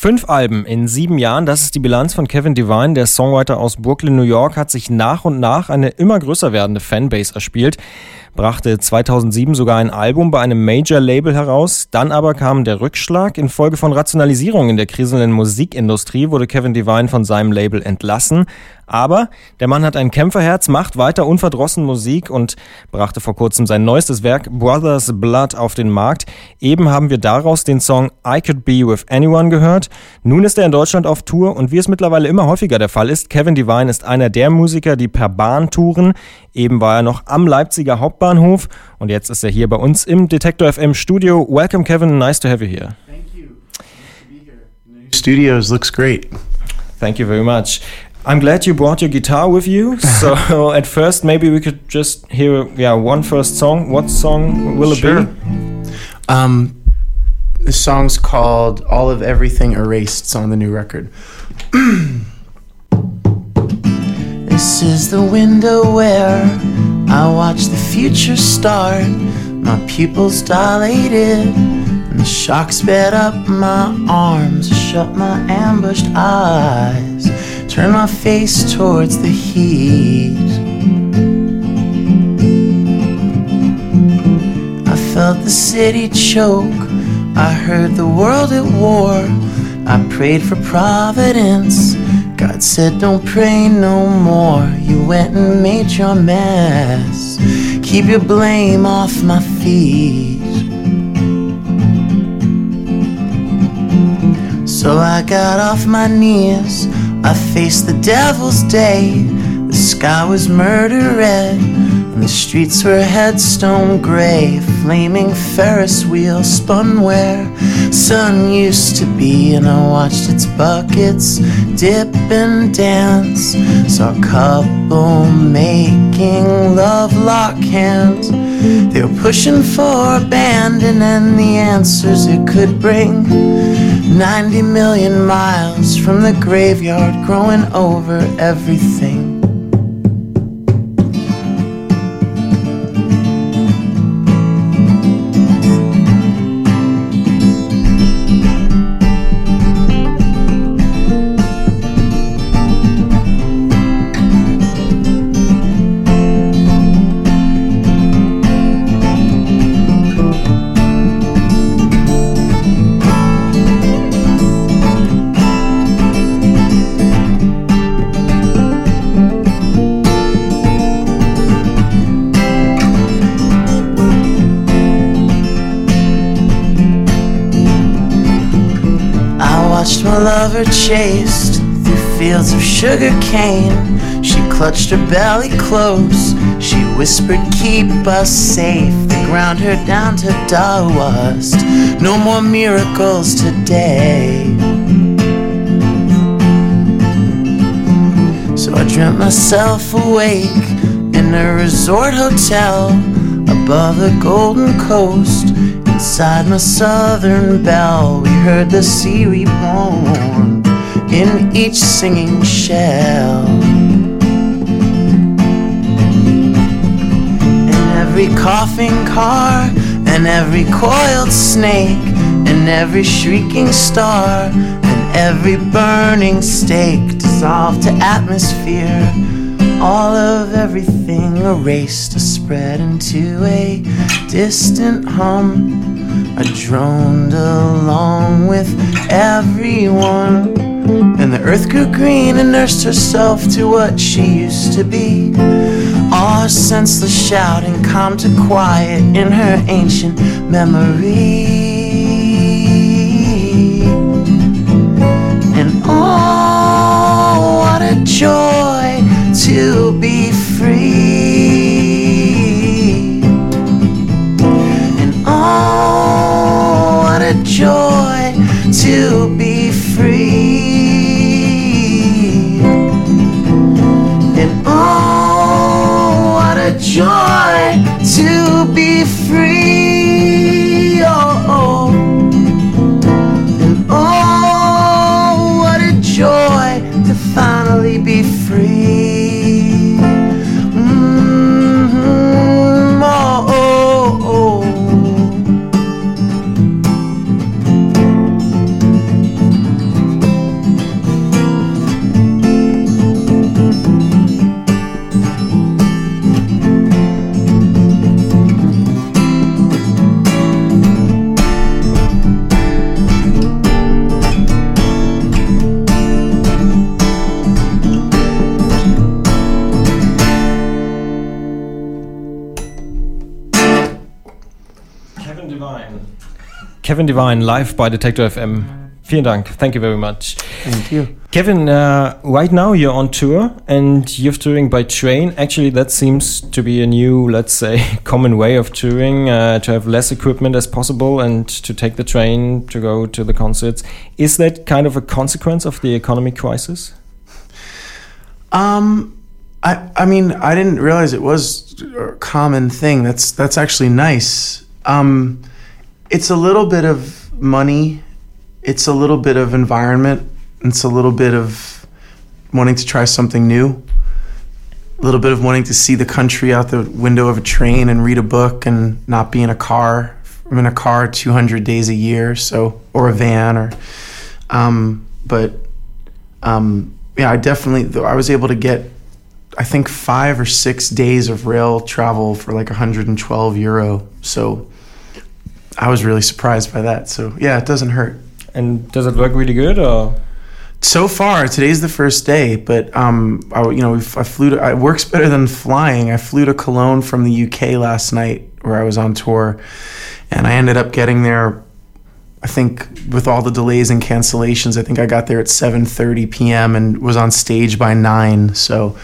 Fünf Alben in sieben Jahren, das ist die Bilanz von Kevin Devine. Der Songwriter aus Brooklyn, New York, hat sich nach und nach eine immer größer werdende Fanbase erspielt brachte 2007 sogar ein Album bei einem Major-Label heraus. Dann aber kam der Rückschlag. Infolge von Rationalisierung in der kriselnden Musikindustrie wurde Kevin Devine von seinem Label entlassen. Aber der Mann hat ein Kämpferherz, macht weiter unverdrossen Musik und brachte vor kurzem sein neuestes Werk Brothers Blood auf den Markt. Eben haben wir daraus den Song I Could Be With Anyone gehört. Nun ist er in Deutschland auf Tour und wie es mittlerweile immer häufiger der Fall ist, Kevin Devine ist einer der Musiker, die per Bahn touren. Eben war er noch am Leipziger Hauptbahnhof und jetzt ist er hier bei uns im Detektor FM Studio. Welcome Kevin, nice to have you here. Thank you. Nice here. Studios looks great. Thank you very much. I'm glad you brought your guitar with you. So at first, maybe we could just hear, yeah, one first song. What song will it Sure. be? Um, the song's called "All of Everything Erased." It's on the new record. this is the window where I watch the future start. My pupils dilated, and the shock sped up my arms. Shut my ambushed eyes. Turn my face towards the heat. I felt the city choke. I heard the world at war. I prayed for providence. God said, Don't pray no more. You went and made your mess. Keep your blame off my feet. So I got off my knees. I faced the devil's day. The sky was murder red, the streets were headstone gray. Flaming Ferris wheel spun where sun used to be, and I watched its buckets dip and dance. Saw a couple making love lock hands. They were pushing for abandon and the answers it could bring. 90 million miles from the graveyard, growing over everything. Watched my lover chased through fields of sugar cane. She clutched her belly close. She whispered, Keep us safe. They ground her down to dust. No more miracles today. So I dreamt myself awake in a resort hotel above the Golden Coast. Inside my southern belle, we heard the sea reborn in each singing shell. In every coughing car, and every coiled snake, and every shrieking star, and every burning stake dissolved to atmosphere. All of everything erased to spread into a distant hum. I droned along with everyone. And the earth grew green and nursed herself to what she used to be. All senseless shouting calmed to quiet in her ancient memory. And oh, what a joy to be free. And oh, what a joy to be free. And oh, what a joy to be free. Oh, oh. and oh, what a joy to finally be free. Kevin Devine live by Detektor FM. Vielen Dank. Thank you very much. Thank you. Kevin, uh, right now you're on tour and you're touring by train. Actually, that seems to be a new, let's say, common way of touring uh, to have less equipment as possible and to take the train to go to the concerts. Is that kind of a consequence of the economic crisis? Um, I I mean I didn't realize it was a common thing. That's that's actually nice. Um, it's a little bit of money. It's a little bit of environment. It's a little bit of wanting to try something new. A little bit of wanting to see the country out the window of a train and read a book and not be in a car. I'm in a car 200 days a year, so or a van or, um, but, um, yeah, I definitely I was able to get I think five or six days of rail travel for like 112 euro. So I was really surprised by that. So yeah, it doesn't hurt. And does it work really good or? So far, today's the first day, but um, I, you know, I flew to. It works better than flying. I flew to Cologne from the UK last night, where I was on tour, and I ended up getting there. I think with all the delays and cancellations, I think I got there at 7:30 p.m. and was on stage by nine. So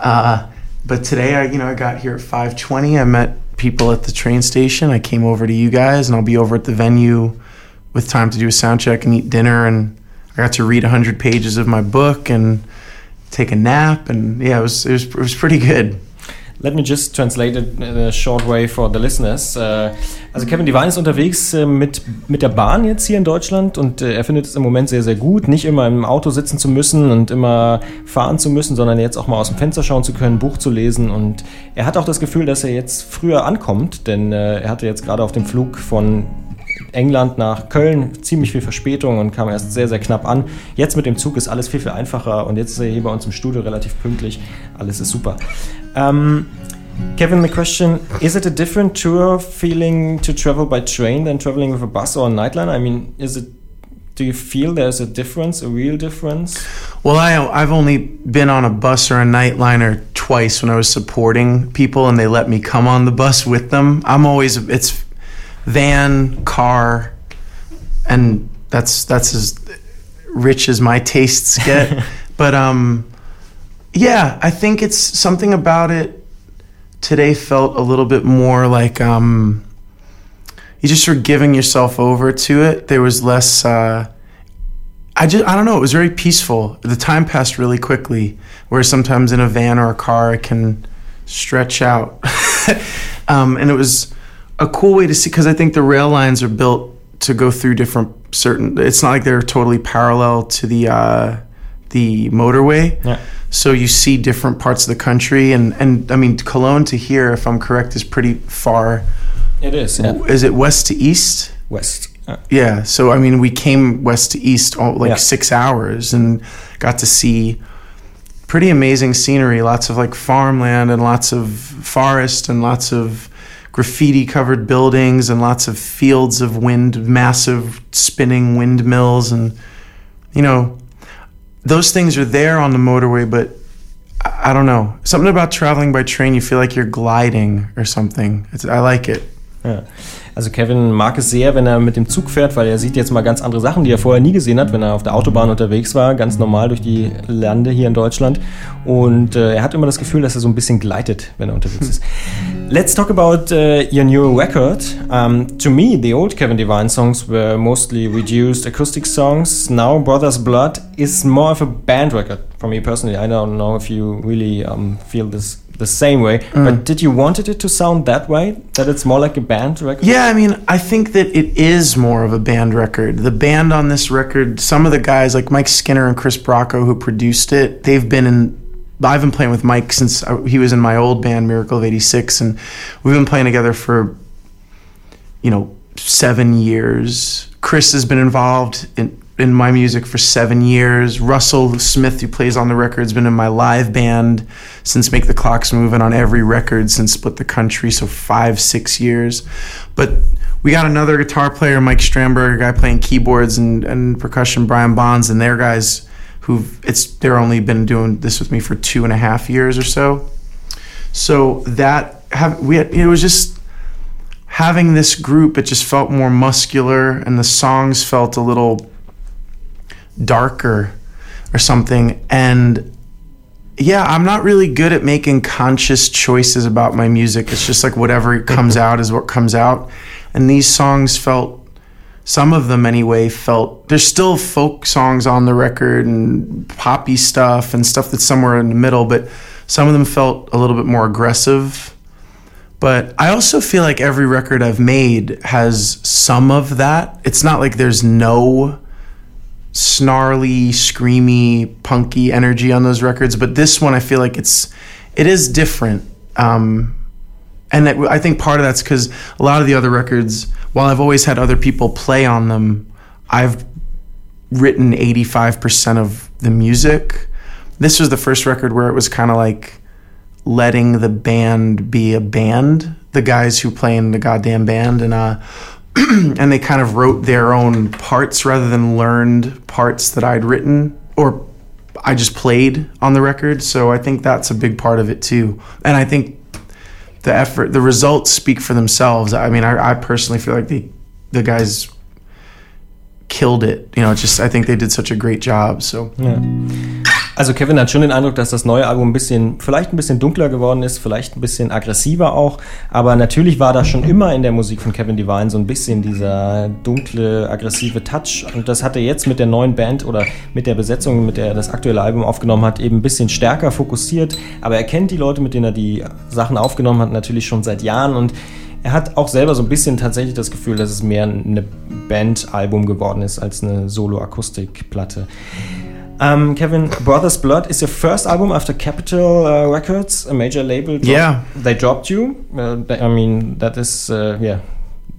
uh, but today, I you know I got here at 5:20. I met people at the train station. I came over to you guys, and I'll be over at the venue with time to do a sound check and eat dinner. And I got to read 100 pages of my book and take a nap. And yeah, it was it was, it was pretty good. Let me just translate it in a short way for the listeners. Äh, also Kevin Devine ist unterwegs äh, mit, mit der Bahn jetzt hier in Deutschland und äh, er findet es im Moment sehr, sehr gut, nicht immer im Auto sitzen zu müssen und immer fahren zu müssen, sondern jetzt auch mal aus dem Fenster schauen zu können, Buch zu lesen und er hat auch das Gefühl, dass er jetzt früher ankommt, denn er hatte jetzt gerade auf dem Flug von England nach Köln ziemlich viel Verspätung und kam erst sehr, sehr knapp an. Jetzt mit dem Zug ist alles viel, viel einfacher und jetzt ist er hier bei uns im Studio relativ pünktlich. Alles ist super. Um, Kevin, the question is it a different tour feeling to travel by train than traveling with a bus or a nightliner? I mean, is it do you feel there's a difference, a real difference? Well, I, I've only been on a bus or a nightliner twice when I was supporting people and they let me come on the bus with them. I'm always, it's van, car, and that's that's as rich as my tastes get. but um, yeah, I think it's something about it today felt a little bit more like um, you just were giving yourself over to it. There was less. Uh, I just I don't know. It was very peaceful. The time passed really quickly. Whereas sometimes in a van or a car, it can stretch out. um, and it was a cool way to see because I think the rail lines are built to go through different certain. It's not like they're totally parallel to the uh, the motorway. Yeah. So you see different parts of the country, and and I mean Cologne to here, if I'm correct, is pretty far. It is. Yeah. Is it west to east? West. Uh, yeah. So I mean, we came west to east all, like Yeah. six hours and got to see pretty amazing scenery. Lots of like farmland and lots of forest and lots of graffiti covered buildings and lots of fields of wind, massive spinning windmills and you know those things are there on the motorway, but I don't know. Something about traveling by train, you feel like you're gliding or something. It's, I like it. Ja. Also Kevin mag es sehr, wenn er mit dem Zug fährt, weil er sieht jetzt mal ganz andere Sachen, die er vorher nie gesehen hat, wenn er auf der Autobahn unterwegs war, ganz normal durch die Lande hier in Deutschland. Und äh, er hat immer das Gefühl, dass er so ein bisschen gleitet, wenn er unterwegs ist. Let's talk about uh, your new record. Um, to me, the old Kevin Devine songs were mostly reduced acoustic songs. Now, Brothers Blood is more of a band record. For me personally, I don't know if you really um, feel this the same way. But did you wanted it to sound that way? That it's more like a band record? Yeah, I mean, I think that it is more of a band record. The band on this record, some of the guys like Mike Skinner and Chris Bracco who produced it, they've been in. I've been playing with Mike since I- he was in my old band, Miracle of '86, and we've been playing together for, you know, seven years. Chris has been involved in in my music for seven years. Russell Smith, who plays on the record, has been in my live band since Make the Clocks Move and on every record since Split the Country, so five, six years. But we got another guitar player, Mike Strandberg, a guy playing keyboards and, and percussion, Brian Bonz, and they're guys who've it's they're only been doing this with me for two and a half years or so. So that have we had, it was just having this group, it just felt more muscular, and the songs felt a little darker or something. And yeah, I'm not really good at making conscious choices about my music. It's just like whatever comes out is what comes out. And these songs felt, some of them anyway, felt, there's still folk songs on the record and poppy stuff and stuff that's somewhere in the middle, but some of them felt a little bit more aggressive. But I also feel like every record I've made has some of that. It's not like there's no snarly, screamy, punky energy on those records, but this one I feel like it's it is different. Um, and that, I think part of that's because a lot of the other records, while I've always had other people play on them, I've written 85% of the music. This was the first record where it was kind of like letting the band be a band, the guys who play in the goddamn band, and uh, and they kind of wrote their own parts rather than learned parts that I'd written or I just played on the record. So I think that's a big part of it too. And I think the effort, the results speak for themselves. I mean, I, I personally feel like the the guys killed it. You know, just I think they did such a great job. So. Ja. Also Kevin hat schon den Eindruck, dass das neue Album ein bisschen, vielleicht ein bisschen dunkler geworden ist, vielleicht ein bisschen aggressiver auch, aber natürlich war da schon immer in der Musik von Kevin Divine so ein bisschen dieser dunkle, aggressive Touch. Und das hat er jetzt mit der neuen Band oder mit der Besetzung, mit der er das aktuelle Album aufgenommen hat, eben ein bisschen stärker fokussiert, aber er kennt die Leute, mit denen er die Sachen aufgenommen hat, natürlich schon seit Jahren. Und er hat auch selber so ein bisschen tatsächlich das Gefühl, dass es mehr eine Bandalbum geworden ist als eine Solo-Akustikplatte. Um, Kevin, Brothers Blood is your first album after Capitol uh, Records, a major label. Dropped, Yeah. they dropped you. Uh, I mean, that is uh, yeah,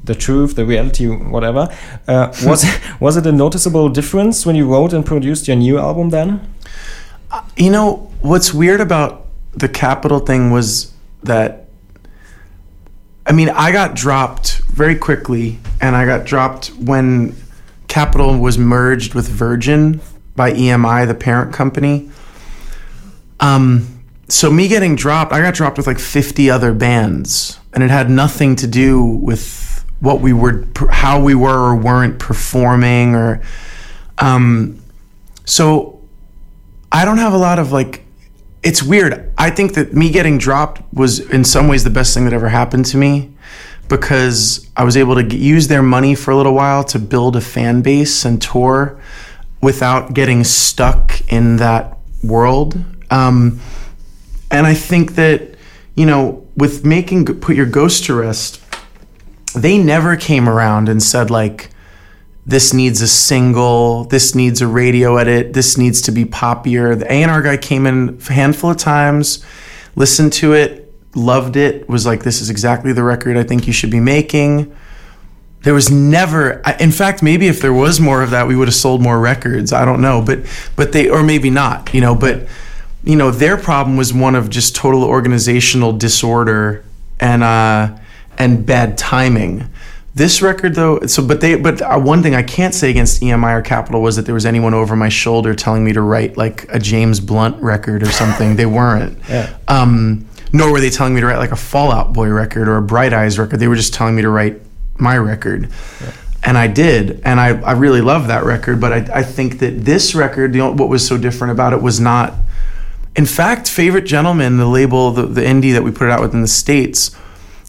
the truth, the reality, whatever. Uh, was was it a noticeable difference when you wrote and produced your new album then? You know, what's weird about the Capitol thing was that, I mean, I got dropped very quickly, and I got dropped when Capitol was merged with Virgin by EMI, the parent company. Um, so me getting dropped, I got dropped with like 50 other bands, and it had nothing to do with what we were, how we were or weren't performing, or um, so I don't have a lot of like. It's weird. I think that me getting dropped was in some ways the best thing that ever happened to me because I was able to use their money for a little while to build a fan base and tour without getting stuck in that world. Um, and I think that, you know, with making Put Your Ghost to Rest, they never came around and said, like, this needs a single, this needs a radio edit, this needs to be poppier. The A&R guy came in a handful of times, listened to it, loved it, was like, this is exactly the record I think you should be making. There was never, in fact, maybe if there was more of that, we would have sold more records. I don't know, but but they, or maybe not, you know. But you know, their problem was one of just total organizational disorder and uh, and bad timing. This record, though, so but they, but uh, one thing I can't say against EMI or Capitol was that there was anyone over my shoulder telling me to write like a James Blunt record or something. they weren't. Yeah. Um, nor were they telling me to write like a Fall Out Boy record or a Bright Eyes record. They were just telling me to write my record. And I did, and I, I really love that record. But I, I think that this record, you know, what was so different about it was not. In fact, Favorite Gentlemen, the label, the, the indie that we put it out with in the States,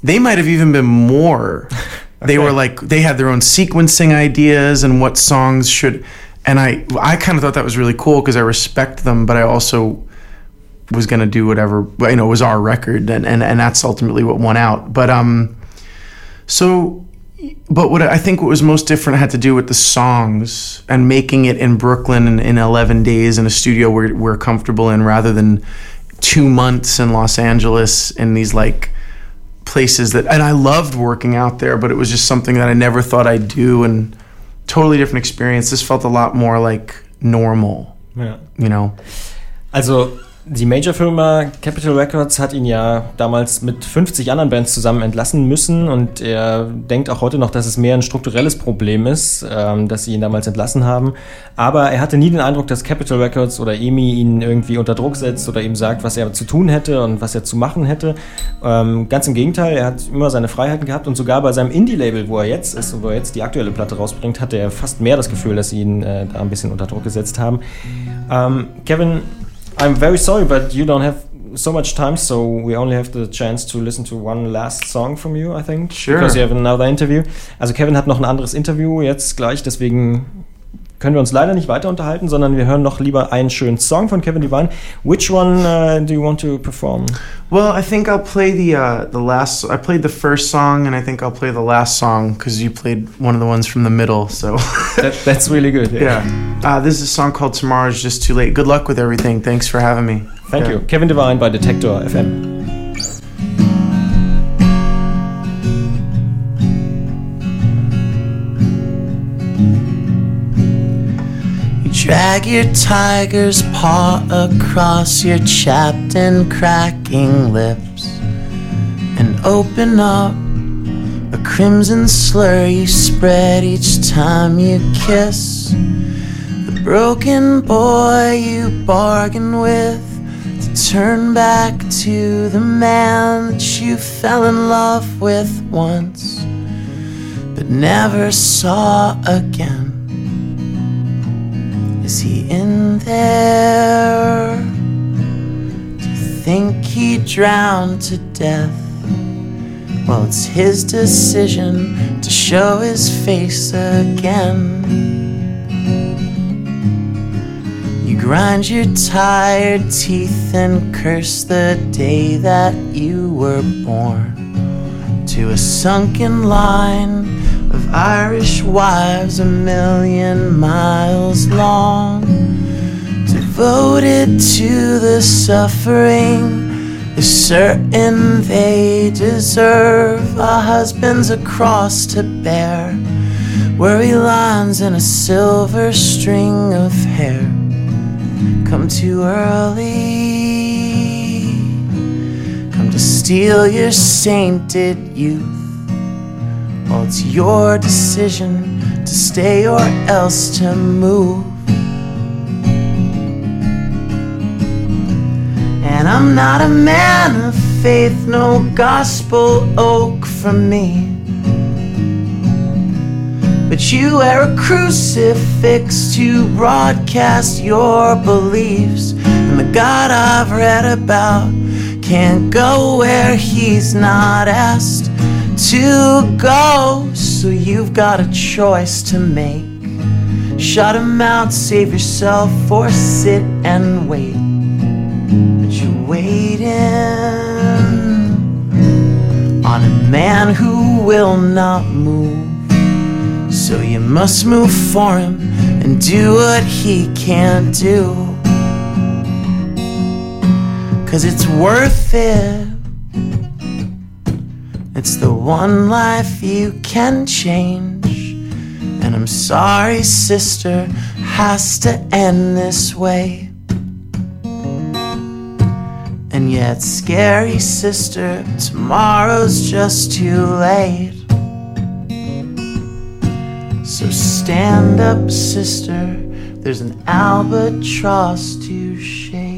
they might have even been more. They were like, they had their own sequencing ideas and what songs should. And I, I kind of thought that was really cool because I respect them, but I also was going to do whatever, you know, it was our record. And, and, and that's ultimately what won out. But, um, so but what I think what was most different had to do with the songs and making it in Brooklyn in, in 11 days in a studio we're, we're comfortable in rather than two months in Los Angeles in these like places that, and I loved working out there, but it was just something that I never thought I'd do and totally different experience. This felt a lot more like normal, Ja. you know? Also Die Major-Firma Capitol Records hat ihn ja damals mit 50 anderen Bands zusammen entlassen müssen und er denkt auch heute noch, dass es mehr ein strukturelles Problem ist, ähm, dass sie ihn damals entlassen haben. Aber er hatte nie den Eindruck, dass Capitol Records oder EMI ihn irgendwie unter Druck setzt oder ihm sagt, was er zu tun hätte und was er zu machen hätte. Ähm, ganz im Gegenteil, er hat immer seine Freiheiten gehabt und sogar bei seinem Indie-Label, wo er jetzt ist und wo er jetzt die aktuelle Platte rausbringt, hatte er fast mehr das Gefühl, dass sie ihn äh, da ein bisschen unter Druck gesetzt haben. Ähm, Kevin I'm very sorry, but you don't have so much time, so we only have the chance to listen to one last song from you, I think. Sure. Because you have another interview. Also Kevin hat noch ein anderes Interview jetzt gleich, deswegen können wir uns leider nicht weiter unterhalten, sondern wir hören noch lieber einen schönen Song von Kevin Devine. Which one uh, do you want to perform? Well, I think I'll play the uh, the last. I played the first song, and I think I'll play the last song because you played one of the ones from the middle. So that, that's really good. Yeah. yeah. Uh, this is a song called "Tomorrow's Just Too Late." Good luck with everything. Thanks for having me. Thank yeah. you, Kevin Devine by Detector FM. Drag your tiger's paw across your chapped and cracking lips and open up a crimson slur you spread each time you kiss the broken boy you bargain with to turn back to the man that you fell in love with once but never saw again. Is he in there? You think he drowned to death? Well, it's his decision to show his face again. You grind your tired teeth and curse the day that you were born to a sunken line of Irish wives a million miles long, devoted to the suffering. Is certain they deserve a husband's a cross to bear, worry lines in a silver string of hair. Come too early, come to steal your sainted youth well, it's your decision to stay or else to move. And I'm not a man of faith, no gospel oak from me. But you wear a crucifix to broadcast your beliefs. And the God I've read about can't go where he's not asked to go, so you've got a choice to make. Shut him out, save yourself, or sit and wait. But you're waiting on a man who will not move. So you must move for him and do what he can't do. Cause it's worth it it's the one life you can change. And I'm sorry, sister, has to end this way. And yet, scary sister, tomorrow's just too late. So stand up, sister, there's an albatross to shade.